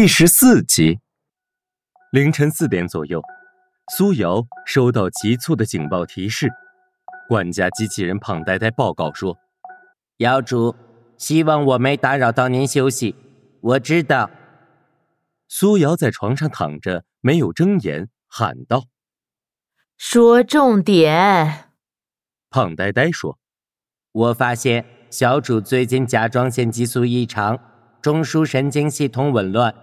第十四集，凌晨四点左右，苏瑶收到急促的警报提示，管家机器人胖呆呆报告说：“瑶主，希望我没打扰到您休息。我知道。”苏瑶在床上躺着，没有睁眼，喊道：“说重点。”胖呆呆说：“我发现小主最近甲状腺激素异常，中枢神经系统紊乱。”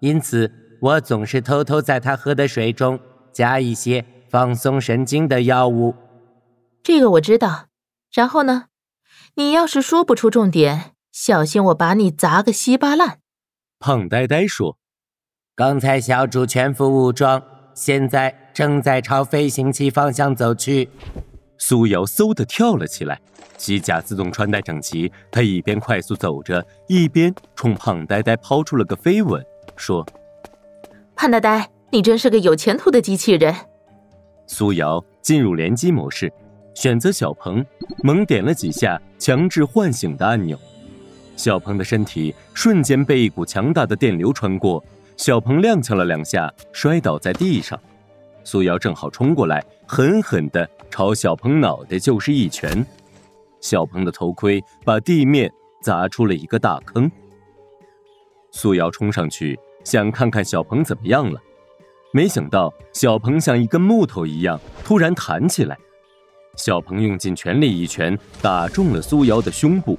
因此，我总是偷偷在他喝的水中加一些放松神经的药物。这个我知道。然后呢？你要是说不出重点，小心我把你砸个稀巴烂。胖呆呆说：“刚才小主全副武装，现在正在朝飞行器方向走去。”苏瑶嗖的跳了起来，机甲自动穿戴整齐。他一边快速走着，一边冲胖呆呆抛出了个飞吻。说：“潘呆呆，你真是个有前途的机器人。”苏瑶进入联机模式，选择小鹏，猛点了几下强制唤醒的按钮。小鹏的身体瞬间被一股强大的电流穿过，小鹏踉跄了两下，摔倒在地上。苏瑶正好冲过来，狠狠地朝小鹏脑袋就是一拳。小鹏的头盔把地面砸出了一个大坑。苏瑶冲上去。想看看小鹏怎么样了，没想到小鹏像一根木头一样突然弹起来。小鹏用尽全力一拳打中了苏瑶的胸部，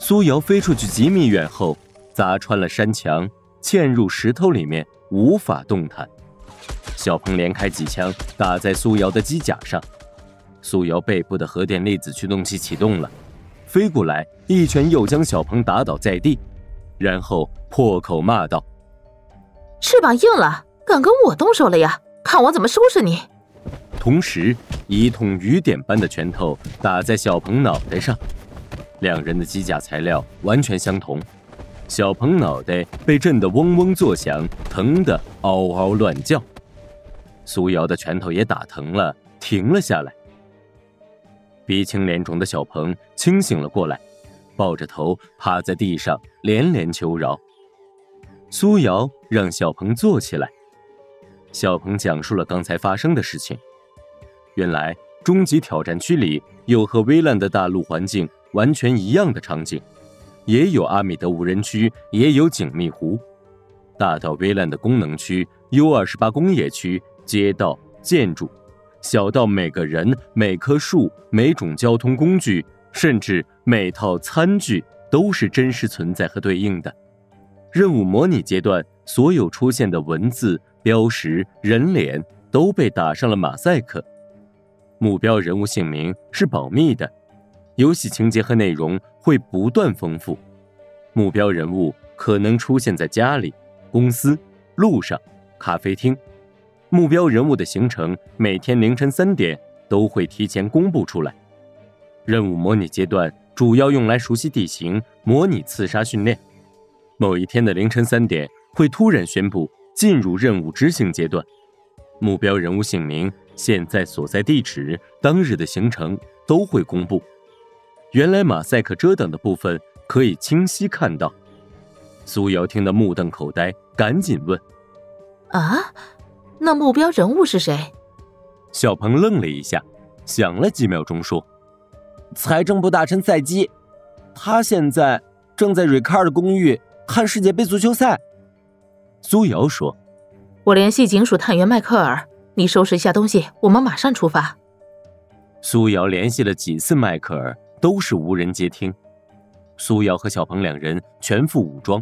苏瑶飞出去几米远后砸穿了山墙，嵌入石头里面，无法动弹。小鹏连开几枪打在苏瑶的机甲上，苏瑶背部的核电粒子驱动器启动了，飞过来一拳又将小鹏打倒在地，然后破口骂道。翅膀硬了，敢跟我动手了呀？看我怎么收拾你！同时，一通雨点般的拳头打在小鹏脑袋上。两人的机甲材料完全相同，小鹏脑袋被震得嗡嗡作响，疼得嗷嗷乱叫。苏瑶的拳头也打疼了，停了下来。鼻青脸肿的小鹏清醒了过来，抱着头趴在地上，连连求饶。苏瑶让小鹏坐起来，小鹏讲述了刚才发生的事情。原来，终极挑战区里有和微烂的大陆环境完全一样的场景，也有阿米德无人区，也有景密湖。大到微烂的功能区、U 二十八工业区、街道、建筑，小到每个人、每棵树、每种交通工具，甚至每套餐具，都是真实存在和对应的。任务模拟阶段，所有出现的文字、标识、人脸都被打上了马赛克。目标人物姓名是保密的，游戏情节和内容会不断丰富。目标人物可能出现在家里、公司、路上、咖啡厅。目标人物的行程每天凌晨三点都会提前公布出来。任务模拟阶段主要用来熟悉地形，模拟刺杀训练。某一天的凌晨三点，会突然宣布进入任务执行阶段，目标人物姓名、现在所在地址、当日的行程都会公布。原来马赛克遮挡的部分可以清晰看到。苏瑶听得目瞪口呆，赶紧问：“啊，那目标人物是谁？”小鹏愣了一下，想了几秒钟说：“财政部大臣赛基，他现在正在瑞卡尔的公寓。”看世界杯足球赛，苏瑶说：“我联系警署探员迈克尔，你收拾一下东西，我们马上出发。”苏瑶联系了几次迈克尔，都是无人接听。苏瑶和小鹏两人全副武装，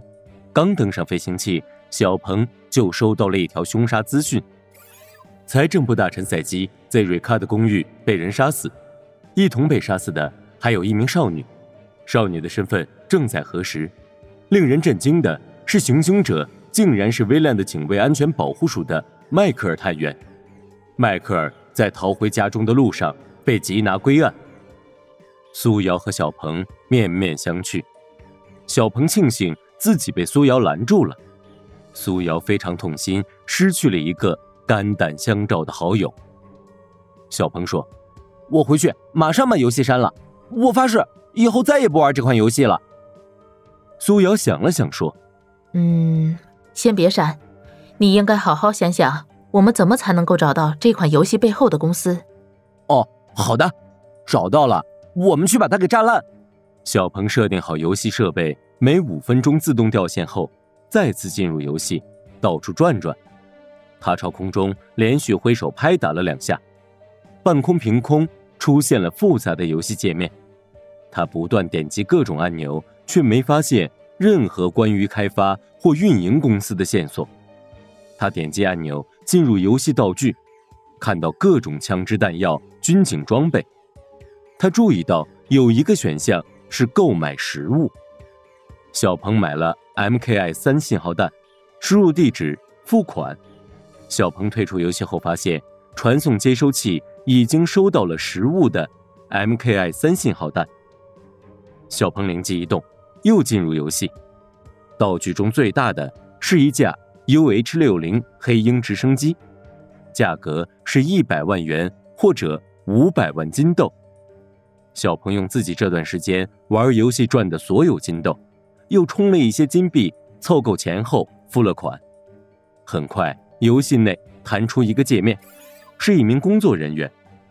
刚登上飞行器，小鹏就收到了一条凶杀资讯：财政部大臣赛基在瑞卡的公寓被人杀死，一同被杀死的还有一名少女，少女的身份正在核实。令人震惊的是，行凶者竟然是威廉的警卫安全保护署的迈克尔探员。迈克尔在逃回家中的路上被缉拿归案。苏瑶和小鹏面面相觑，小鹏庆幸自己被苏瑶拦住了。苏瑶非常痛心，失去了一个肝胆相照的好友。小鹏说：“我回去马上把游戏删了，我发誓以后再也不玩这款游戏了。”苏瑶想了想，说：“嗯，先别删，你应该好好想想，我们怎么才能够找到这款游戏背后的公司。哦，好的，找到了，我们去把它给炸烂。小鹏设定好游戏设备，每五分钟自动掉线后，再次进入游戏，到处转转。他朝空中连续挥手拍打了两下，半空凭空出现了复杂的游戏界面。他不断点击各种按钮，却没发现任何关于开发或运营公司的线索。他点击按钮进入游戏道具，看到各种枪支弹药、军警装备。他注意到有一个选项是购买食物。小鹏买了 MKI 三信号弹，输入地址付款。小鹏退出游戏后，发现传送接收器已经收到了食物的 MKI 三信号弹。小鹏灵机一动，又进入游戏。道具中最大的是一架 UH 六零黑鹰直升机，价格是一百万元或者五百万金豆。小鹏用自己这段时间玩游戏赚的所有金豆，又充了一些金币，凑够钱后付了款。很快。游戏内弹出一个界面，是一名工作人员。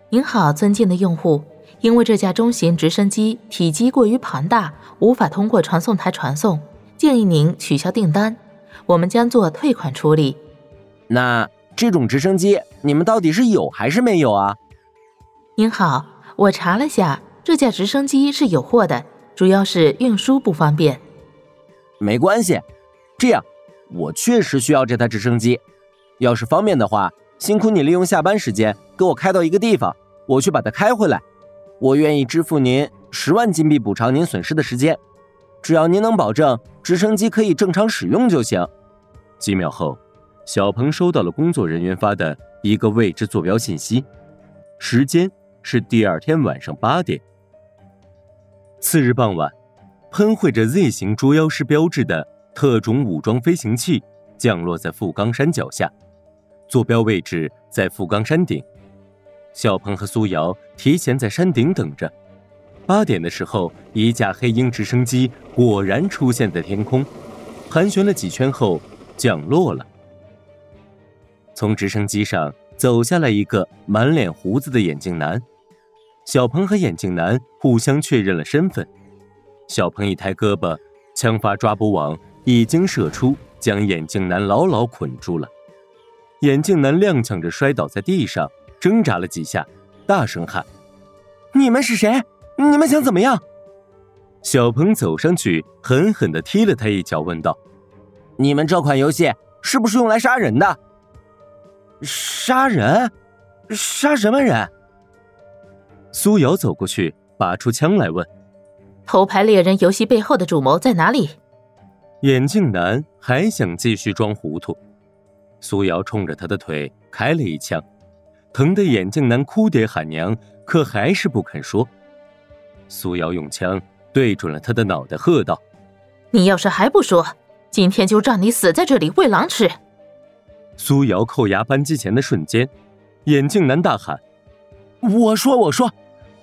您好，尊敬的用户，因为这架中型直升机体积过于庞大，无法通过传送台传送，建议您取消订单，我们将做退款处理。那这种直升机你们到底是有还是没有啊？您好，我查了下，这架直升机是有货的，主要是运输不方便。没关系，这样我确实需要这台直升机。要是方便的话，辛苦你利用下班时间给我开到一个地方，我去把它开回来。我愿意支付您十万金币补偿您损失的时间，只要您能保证直升机可以正常使用就行。几秒后，小鹏收到了工作人员发的一个位置坐标信息，时间是第二天晚上八点。次日傍晚，喷绘着 Z 型捉妖师标志的特种武装飞行器降落在富冈山脚下。坐标位置在富冈山顶，小鹏和苏瑶提前在山顶等着。八点的时候，一架黑鹰直升机果然出现在天空，盘旋了几圈后降落了。从直升机上走下来一个满脸胡子的眼镜男，小鹏和眼镜男互相确认了身份。小鹏一抬胳膊，枪发抓捕网已经射出，将眼镜男牢牢捆住了。眼镜男踉跄着摔倒在地上，挣扎了几下，大声喊：“你们是谁？你们想怎么样？”小鹏走上去，狠狠的踢了他一脚，问道：“你们这款游戏是不是用来杀人的？杀人？杀什么人？”苏瑶走过去，拔出枪来问：“头牌猎人游戏背后的主谋在哪里？”眼镜男还想继续装糊涂。苏瑶冲着他的腿开了一枪，疼得眼镜男哭爹喊娘，可还是不肯说。苏瑶用枪对准了他的脑袋，喝道：“你要是还不说，今天就让你死在这里喂狼吃！”苏瑶扣押扳机前的瞬间，眼镜男大喊：“我说，我说，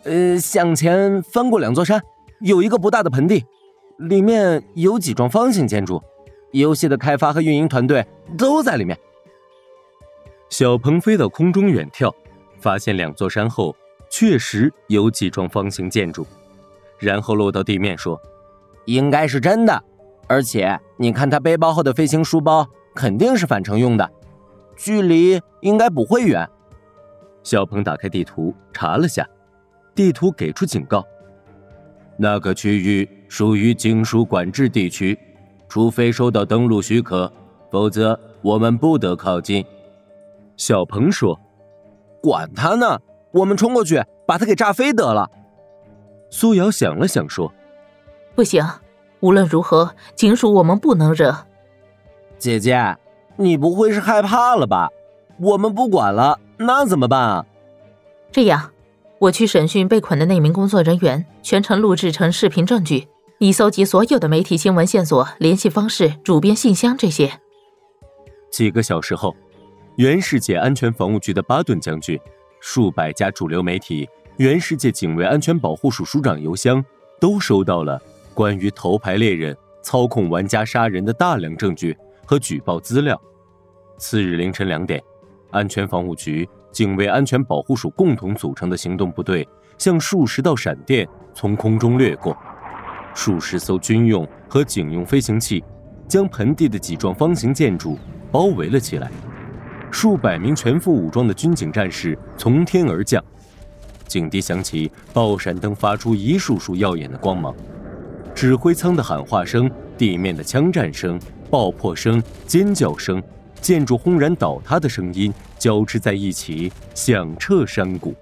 呃，向前翻过两座山，有一个不大的盆地，里面有几幢方形建筑。”游戏的开发和运营团队都在里面。小鹏飞到空中远眺，发现两座山后确实有几幢方形建筑，然后落到地面说：“应该是真的。而且你看他背包后的飞行书包，肯定是返程用的，距离应该不会远。”小鹏打开地图查了下，地图给出警告：“那个区域属于警署管制地区。”除非收到登陆许可，否则我们不得靠近。”小鹏说，“管他呢，我们冲过去把他给炸飞得了。”苏瑶想了想说：“不行，无论如何，警署我们不能惹。”姐姐，你不会是害怕了吧？我们不管了，那怎么办啊？这样，我去审讯被捆的那名工作人员，全程录制成视频证据。你搜集所有的媒体新闻线索、联系方式、主编信箱这些。几个小时后，原世界安全防务局的巴顿将军、数百家主流媒体、原世界警卫安全保护署署长邮箱都收到了关于头牌猎人操控玩家杀人的大量证据和举报资料。次日凌晨两点，安全防务局警卫安全保护署共同组成的行动部队，像数十道闪电从空中掠过，数十艘军用和警用飞行器将盆地的几幢方形建筑包围了起来。数百名全副武装的军警战士从天而降，警笛响起，爆闪灯发出一束束耀眼的光芒，指挥舱的喊话声、地面的枪战声、爆破声、尖叫声、建筑轰然倒塌的声音交织在一起，响彻山谷。